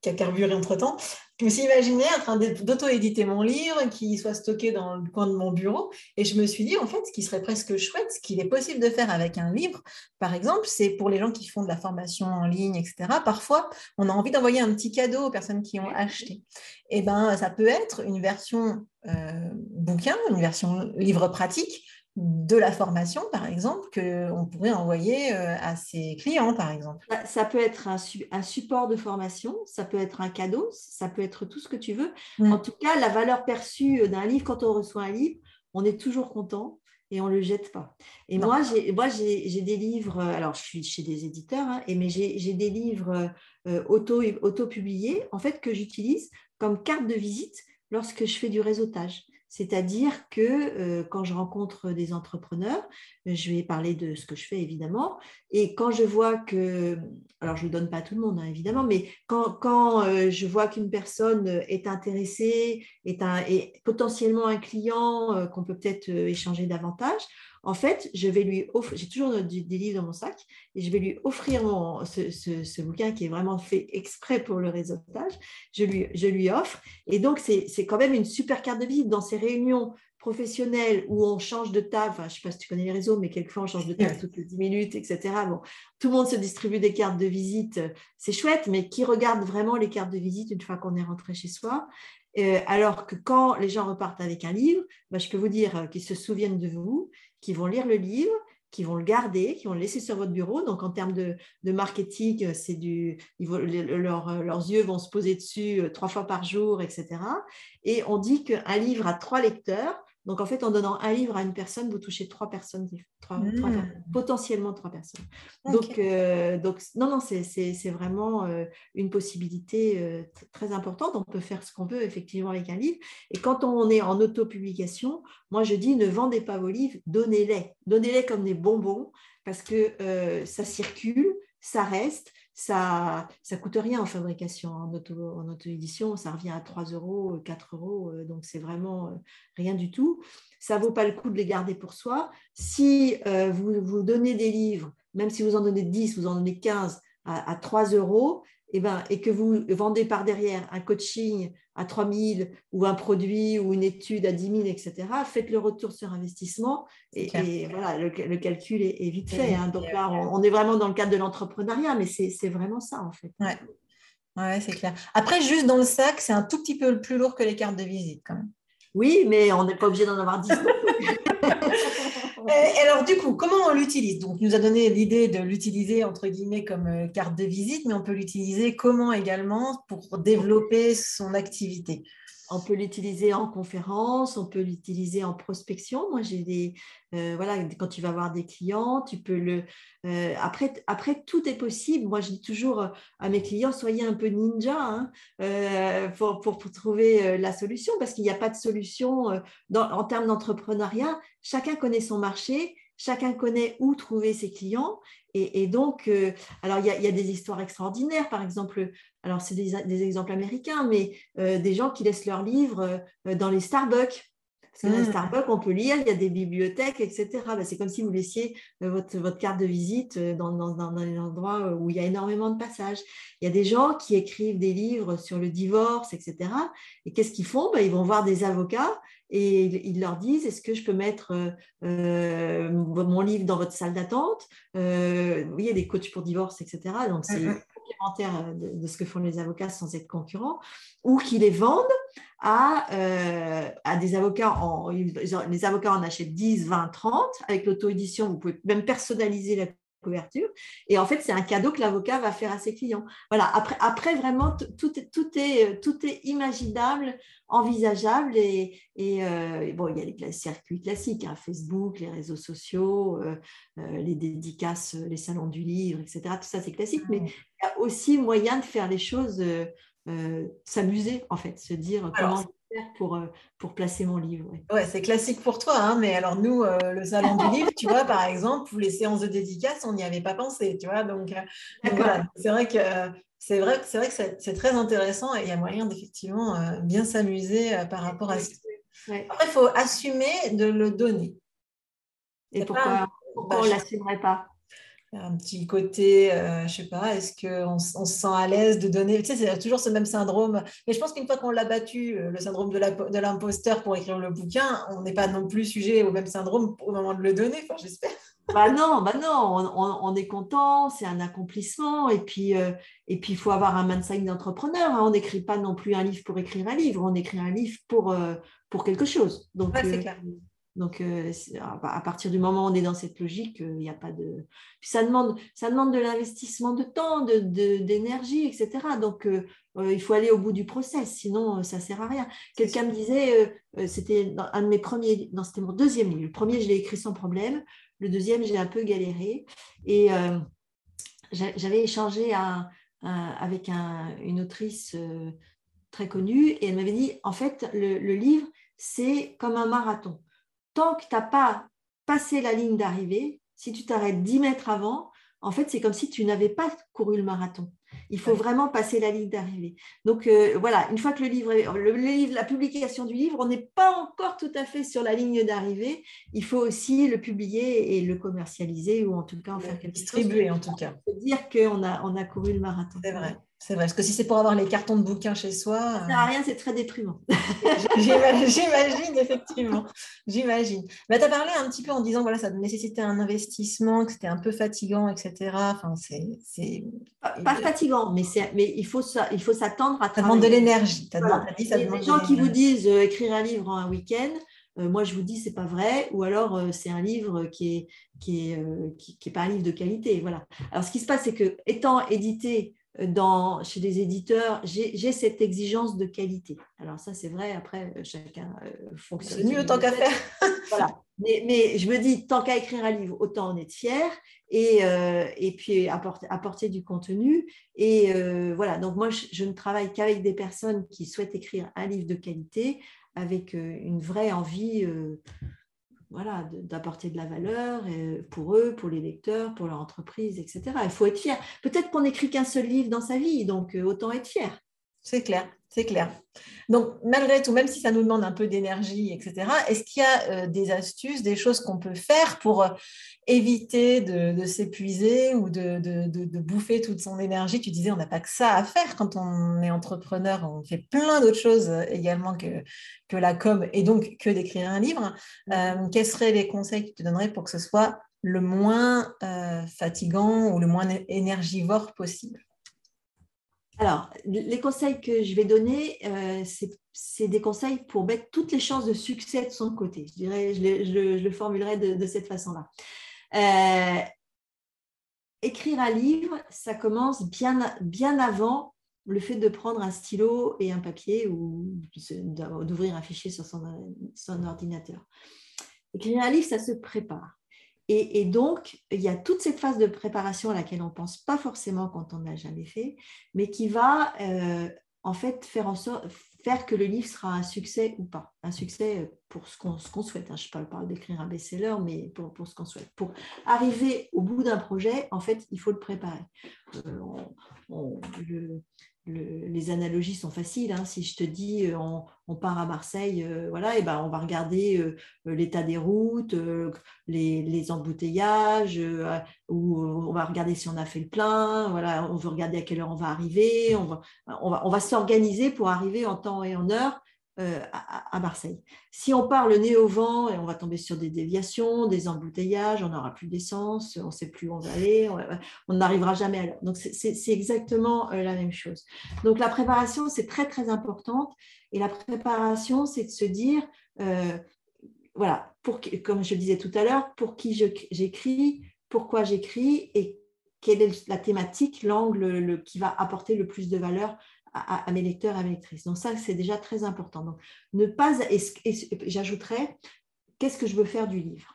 qui a carburé entre-temps, je me suis imaginé en train d'auto-éditer mon livre, qui soit stocké dans le coin de mon bureau. Et je me suis dit, en fait, ce qui serait presque chouette, ce qu'il est possible de faire avec un livre, par exemple, c'est pour les gens qui font de la formation en ligne, etc. Parfois, on a envie d'envoyer un petit cadeau aux personnes qui ont acheté. Et eh ben, ça peut être une version euh, bouquin, une version livre pratique, de la formation, par exemple, qu'on pourrait envoyer euh, à ses clients, par exemple. Ça peut être un, un, support de formation, ça peut être un cadeau, ça peut être tout ce que tu veux. En tout cas, la valeur perçue d'un livre, quand on reçoit un livre, on est toujours content et on ne le jette pas. Et moi, j'ai des livres, alors je suis chez des éditeurs, hein, et, mais j'ai des livres euh, auto-publiés, en fait, que j'utilise comme carte de visite lorsque je fais du réseautage. C'est-à-dire que euh, quand je rencontre des entrepreneurs, je vais parler de ce que je fais évidemment. Et quand je vois que, alors je ne donne pas à tout le monde hein, évidemment, mais quand, euh, je vois qu'une personne est intéressée, est, potentiellement un client euh, qu'on peut peut-être échanger davantage, en fait, je vais lui offrir, j'ai toujours des livres dans mon sac, et je vais lui offrir ce, bouquin qui est vraiment fait exprès pour le réseautage. Je lui, je lui offre. Et donc, c'est quand même une super carte de visite dans ces réunions professionnelles où on change de table. je ne sais pas si tu connais les réseaux, mais quelquefois on change de table toutes les 10 minutes, etc. Bon, tout le monde se distribue des cartes de visite. C'est chouette, mais qui regarde vraiment les cartes de visite une fois qu'on est rentré chez soi? Euh, alors que quand les gens repartent avec un livre, bah, je peux vous dire qu'ils se souviennent de vous, qu'ils vont lire le livre, qu'ils vont le garder, qu'ils vont le laisser sur votre bureau. Donc, en termes de, marketing, euh, c'est du, leurs yeux vont se poser dessus trois fois par jour, etc. Et on dit qu'un livre a trois lecteurs, donc, en fait, en donnant un livre à une personne, vous touchez trois personnes, mmh. potentiellement trois personnes. Donc, euh, donc, non, non, c'est vraiment euh, une possibilité euh, très importante. On peut faire ce qu'on veut, effectivement, avec un livre. Et quand on est en autopublication, moi, je dis, ne vendez pas vos livres, donnez-les. Donnez-les comme des bonbons, parce que ça circule, ça reste, ça ne coûte rien en fabrication, en auto-édition, ça revient à 3 euros, 4 euros, euh, donc c'est vraiment euh, rien du tout. Ça vaut pas le coup de les garder pour soi. Si euh, vous, vous donnez des livres, même si vous en donnez 10, vous en donnez 15 à, à 3 euros, eh ben, et que vous vendez par derrière un coaching à 3 000 ou un produit ou une étude à 10 000, etc., faites le retour sur investissement et, voilà, le, calcul est, vite fait. Hein. Donc là, on, est vraiment dans le cadre de l'entrepreneuriat, mais c'est vraiment ça en fait. Ouais. ouais c'est clair. Après, juste dans le sac, c'est un tout petit peu plus lourd que les cartes de visite quand même. Oui, mais on n'est pas obligé d'en avoir 10. (laughs) Et alors, du coup, comment on l'utilise? Donc, nous a donné l'idée de l'utiliser, entre guillemets, comme euh, carte de visite, mais on peut l'utiliser comment également pour développer son activité? On peut l'utiliser en conférence, on peut l'utiliser en prospection. Moi, j'ai des, euh, voilà, quand tu vas voir des clients, tu peux le. Euh, après, après, tout est possible. Moi, je dis toujours euh, à mes clients, soyez un peu ninja hein, pour, pour, trouver la solution, parce qu'il n'y a pas de solution en termes d'entrepreneuriat. Chacun connaît son marché chacun connaît où trouver ses clients. Et, donc, euh, alors il y, a, des histoires extraordinaires, par exemple, alors c'est des, exemples américains, mais euh, des gens qui laissent leurs livres euh, dans les Starbucks. Parce que mmh. Starbucks, on peut lire, il y a des bibliothèques, etc. Ben, c'est comme si vous laissiez votre, votre carte de visite dans, dans, dans, un endroit où il y a énormément de passages. Il y a des gens qui écrivent des livres sur le divorce, etc. Et qu'est-ce qu'ils font? Ben, Ils vont voir des avocats et ils leur disent est-ce que je peux mettre euh, euh, mon livre dans votre salle d'attente? Euh, Oui, il y a des coachs pour divorce, etc. Donc, c'est complémentaire de, ce que font les avocats sans être concurrents, ou qui les vendent à, à des avocats. les avocats en achètent 10, 20, 30. Avec l'auto-édition, vous pouvez même personnaliser la couverture. Et en fait, c'est un cadeau que l'avocat va faire à ses clients. Voilà, après, après vraiment, tout est, tout, est, tout est imaginable, envisageable. Et, et bon, il y a les circuits classiques, hein, Facebook, les réseaux sociaux, les dédicaces, les salons du livre, etc. Tout ça, c'est classique. Mais y a aussi moyen de faire les choses euh, s'amuser, en fait, se dire comment faire pour, euh, pour placer mon livre. Ouais, c'est classique pour toi, hein, mais alors nous, euh, le salon du livre, tu vois, par exemple, les séances de dédicace, on n'y avait pas pensé, tu vois. Donc, voilà, c'est vrai que c'est vrai, c'est vrai que c'est très intéressant et il y a moyen d'effectivement bien s'amuser par rapport à ça. Après, il faut assumer de le donner. Et pourquoi, pourquoi on ne l'assumerait pas? Un petit côté, euh, je sais pas, est-ce qu'on on se sent à l'aise de donner Tu sais, c'est toujours ce même syndrome. Mais je pense qu'une fois qu'on l'a battu, euh, le syndrome de l'imposteur pour écrire le bouquin, on n'est pas non plus sujet au même syndrome au moment de le donner, enfin, j'espère. Bah non, bah non, on, est content, c'est un accomplissement. Et puis, euh, et puis, il faut avoir un mindset d'entrepreneur. Hein. On n'écrit pas non plus un livre pour écrire un livre, on écrit un livre pour, pour quelque chose. Donc, c'est clair. Donc, euh, à partir du moment où on est dans cette logique, euh, il n'y a pas de. ça demande, ça demande de l'investissement de temps, d'énergie, de, etc. Donc, euh, il faut aller au bout du process, sinon ça ne sert à rien. Quelqu'un me disait, c'était un de mes premiers, non, c'était mon deuxième livre. Le premier, je l'ai écrit sans problème. Le deuxième, j'ai un peu galéré. Et j'avais échangé avec une autrice très connue et elle m'avait dit, en fait, le livre, c'est comme un marathon tant que tu n'as pas passé la ligne d'arrivée, si tu t'arrêtes 10 mètres avant, en fait, c'est comme si tu n'avais pas couru le marathon. Il faut vraiment passer la ligne d'arrivée. Donc euh, voilà, une fois que le livre, le, livre, la publication du livre, on n'est pas encore tout à fait sur la ligne d'arrivée. Il faut aussi le publier et le commercialiser ou en tout cas en faire quelque chose. Distribuer en tout cas. Dire qu'on a, on a couru le marathon. C'est vrai. C'est vrai, parce que si c'est pour avoir les cartons de bouquins chez soi. Ça sert à rien, c'est très déprimant. (laughs) J'imagine, effectivement. J'imagine. Mais tu as parlé un petit peu en disant voilà, ça nécessitait un investissement, que c'était un peu fatigant, etc. Enfin, c'est. Pas, fatigant, mais, mais il faut s'attendre à. Ça demande de l'énergie. Il y a des gens qui vous disent euh, écrire un livre en un week-end. Euh, moi, je vous dis, c'est pas vrai, ou alors euh, c'est un livre qui est, qui est, qui, qui est pas un livre de qualité. Voilà. Alors, ce qui se passe, c'est que étant édité dans, chez des éditeurs, j'ai cette exigence de qualité. Alors ça, c'est vrai, après, euh, chacun euh, fonctionne. C'est mieux tant qu'à faire. (laughs) voilà. Mais, mais, je me dis, tant qu'à écrire un livre, autant en être fier et, euh, et puis apporter, apporter, du contenu. Et voilà, donc moi, je, je ne travaille qu'avec des personnes qui souhaitent écrire un livre de qualité avec une vraie envie voilà, d'apporter de la valeur euh, pour eux, pour les lecteurs, pour leur entreprise, etc. Il faut être fier. Peut-être qu'on n'écrit qu'un seul livre dans sa vie, donc euh, autant être fier. C'est clair, c'est clair. Donc, malgré tout, même si ça nous demande un peu d'énergie, etc., est-ce qu'il y a euh, des astuces, des choses qu'on peut faire pour éviter de, s'épuiser ou de, bouffer toute son énergie? Tu disais, on n'a pas que ça à faire quand on est entrepreneur, on fait plein d'autres choses également que, que la com et donc que d'écrire un livre. Euh, quels seraient les conseils que tu donnerais pour que ce soit le moins euh, fatigant ou le moins énergivore possible? Alors, les conseils que je vais donner, euh, c'est des conseils pour mettre toutes les chances de succès de son côté. Je dirais, je, le formulerai de, cette façon-là. Euh, écrire un livre, ça commence bien, bien avant le fait de prendre un stylo et un papier ou d'ouvrir un fichier sur son ordinateur. Écrire un livre, ça se prépare. Et, donc, il y a toute cette phase de préparation à laquelle on ne pense pas forcément quand on n'a jamais fait, mais qui va euh, en fait faire en que le livre sera un succès ou pas. Un succès pour ce qu'on souhaite. Hein. Je parle pas d'écrire un best-seller, mais pour, ce qu'on souhaite. Pour arriver au bout d'un projet, en fait, il faut le préparer. Euh, on, les analogies sont faciles. Hein. Si je te dis euh, on, part à Marseille, euh, voilà, et ben on va regarder euh, l'état des routes, les, embouteillages, ou on va regarder si on a fait le plein. Voilà, on veut regarder à quelle heure on va arriver. On va s'organiser pour arriver en temps et en heure euh, à, Marseille. Si on part le nez au vent, et on va tomber sur des déviations, des embouteillages, on n'aura plus d'essence, on ne sait plus où on va aller, on n'arrivera jamais à l'heure. Donc c'est exactement euh, la même chose. Donc la préparation, c'est très très importante. Et la préparation, c'est de se dire, euh, voilà, pour, comme je le disais tout à l'heure, pour qui j'écris, pourquoi j'écris et quelle est la thématique, l'angle qui va apporter le plus de valeur à, mes lecteurs, à mes lectrices. Donc ça, c'est déjà très important. Donc, ne pas, j'ajouterais, qu'est-ce que je veux faire du livre?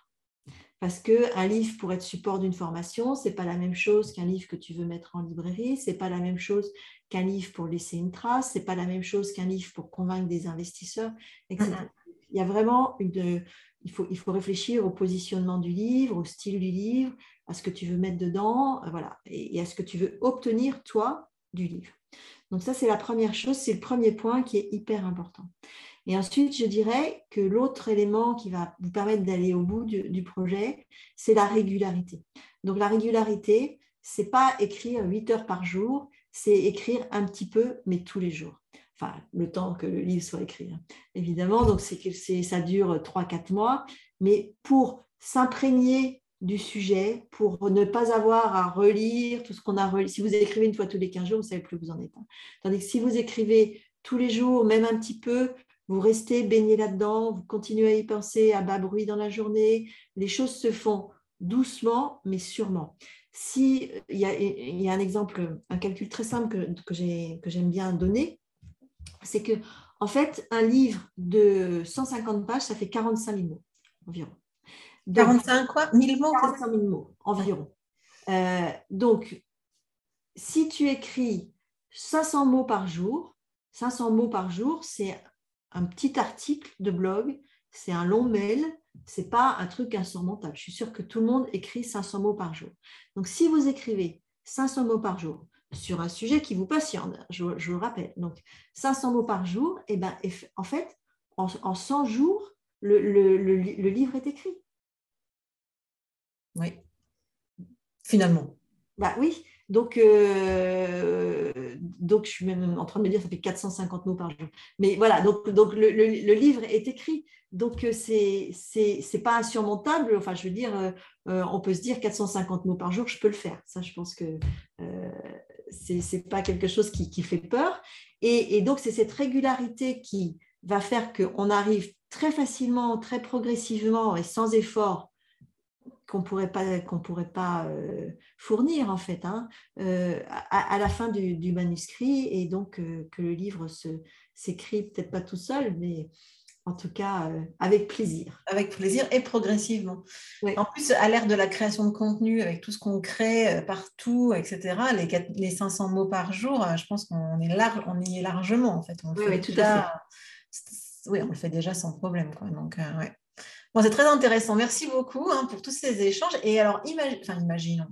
Parce qu'un livre, pour être support d'une formation, ce n'est pas la même chose qu'un livre que tu veux mettre en librairie, ce n'est pas la même chose qu'un livre pour laisser une trace, ce n'est pas la même chose qu'un livre pour convaincre des investisseurs, etc. Il y a vraiment une, il faut, il faut réfléchir au positionnement du livre, au style du livre, à ce que tu veux mettre dedans, voilà, et à ce que tu veux obtenir, toi, du livre. Donc ça, c'est la première chose, c'est le premier point qui est hyper important. Et ensuite, je dirais que l'autre élément qui va vous permettre d'aller au bout du, projet, c'est la régularité. Donc la régularité, c'est pas écrire 8 heures par jour, c'est écrire un petit peu, mais tous les jours. Enfin, le temps que le livre soit écrit, hein. évidemment. Donc ça dure 3-4 mois, mais pour s'imprégner du sujet, pour ne pas avoir à relire tout ce qu'on a relu. Si vous écrivez une fois tous les 15 jours, vous savez plus où vous en êtes. Hein. Tandis que si vous écrivez tous les jours, même un petit peu, vous restez baigné là-dedans, vous continuez à y penser à bas bruit dans la journée. Les choses se font doucement, mais sûrement. Si il y a, un exemple, un calcul très simple que, que j'aime bien donner, c'est que en fait, un livre de 150 pages, ça fait 45 000 mots environ. 45 quoi? 1000 mots 45 000 mots environ. Euh, donc, si tu écris 500 mots par jour, 500 mots par jour, c'est un petit article de blog, c'est un long mail, c'est pas un truc insurmontable. Je suis sûre que tout le monde écrit 500 mots par jour. Donc, si vous écrivez 500 mots par jour sur un sujet qui vous passionne, je, vous le rappelle, donc 500 mots par jour, et eh ben, en fait, en, 100 jours, le, livre est écrit. Oui, finalement. Bah oui, donc, euh, donc, je suis même en train de me dire, ça fait 450 mots par jour. Mais voilà, donc, donc le, livre est écrit. Donc, euh, c'est pas insurmontable. Enfin, je veux dire, euh, on peut se dire 450 mots par jour, je peux le faire. Ça, je pense que euh, ce n'est pas quelque chose qui, qui fait peur. Et, et donc, c'est cette régularité qui va faire qu'on arrive très facilement, très progressivement et sans effort qu'on pourrait pas qu'on pourrait pas euh, fournir en fait hein, euh, à, la fin du, manuscrit et donc euh, que le livre se s'écrit peut-être pas tout seul mais en tout cas avec plaisir. Avec plaisir et progressivement. En plus, à l'ère de la création de contenu, avec tout ce qu'on crée partout, etc., les, les 500 mots par jour, je pense qu'on est large, on y est largement en fait. On oui, tout à fait. Oui, on le fait déjà sans problème. Quoi. Donc, ouais c'est très intéressant. Merci beaucoup hein, pour tous ces échanges. Et alors, imaginons,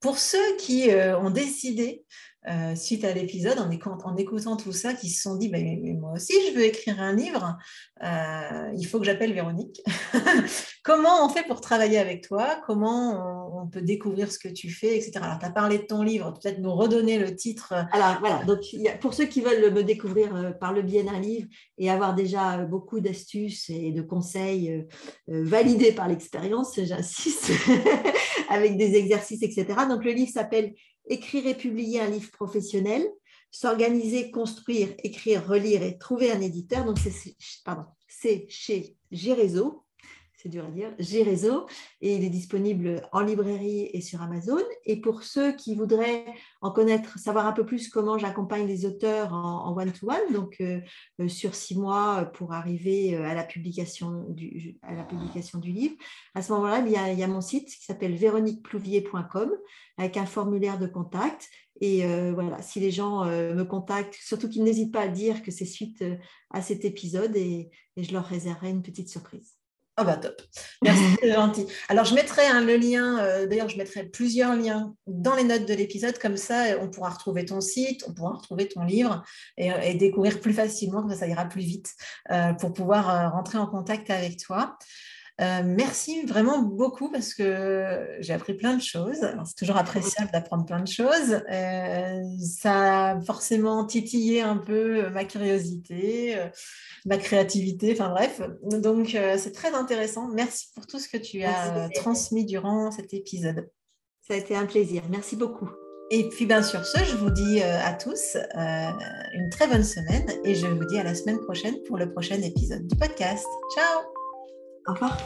pour ceux qui euh, ont décidé euh, suite à l'épisode, en, écoutant tout ça, qui se sont dit bah, moi aussi, je veux écrire un livre, euh, il faut que j'appelle Véronique. (laughs) Comment on fait pour travailler avec toi? Comment on, peut découvrir ce que tu fais, etc. Alors, tu as parlé de ton livre, peut-être nous redonner le titre. Alors, voilà, donc, pour ceux qui veulent me découvrir euh, par le biais d'un livre et avoir déjà beaucoup d'astuces et de conseils validés par l'expérience, (laughs) j'insiste, (laughs) avec des exercices, etc. Donc, le livre s'appelle écrire et publier un livre professionnel, s'organiser, construire, écrire, relire et trouver un éditeur. Donc, c'est chez Gérézo, c'est dur à dire, j'ai réseau et il est disponible en librairie et sur Amazon. Et pour ceux qui voudraient en connaître, savoir un peu plus comment j'accompagne les auteurs en one-to-one, donc euh, euh, sur six mois pour arriver euh, à la publication du, à la publication du livre, à ce moment-là, il, il, y a mon site qui s'appelle véroniqueplouvier.com avec un formulaire de contact. Et voilà, si les gens me contactent, surtout qu'ils n'hésitent pas à dire que c'est suite à cet épisode et je leur réserverai une petite surprise. Ah bah top. Merci, (laughs) c'est gentil. Alors je mettrai le lien, euh, d'ailleurs je mettrai plusieurs liens dans les notes de l'épisode, comme ça on pourra retrouver ton site, on pourra retrouver ton livre et, découvrir plus facilement, comme ça, ça ira plus vite euh, pour pouvoir euh, rentrer en contact avec toi. Euh, merci vraiment beaucoup parce que j'ai appris plein de choses. C'est toujours appréciable d'apprendre plein de choses. Euh, ça a forcément titillé un peu ma curiosité, euh, ma créativité, enfin bref. Donc c'est très intéressant. Merci pour tout ce que tu as transmis durant cet épisode. Ça a été un plaisir. Merci beaucoup. Et puis bien sur ce, je vous dis à tous une très bonne semaine et je vous dis à la semaine prochaine pour le prochain épisode du podcast. Ciao au revoir.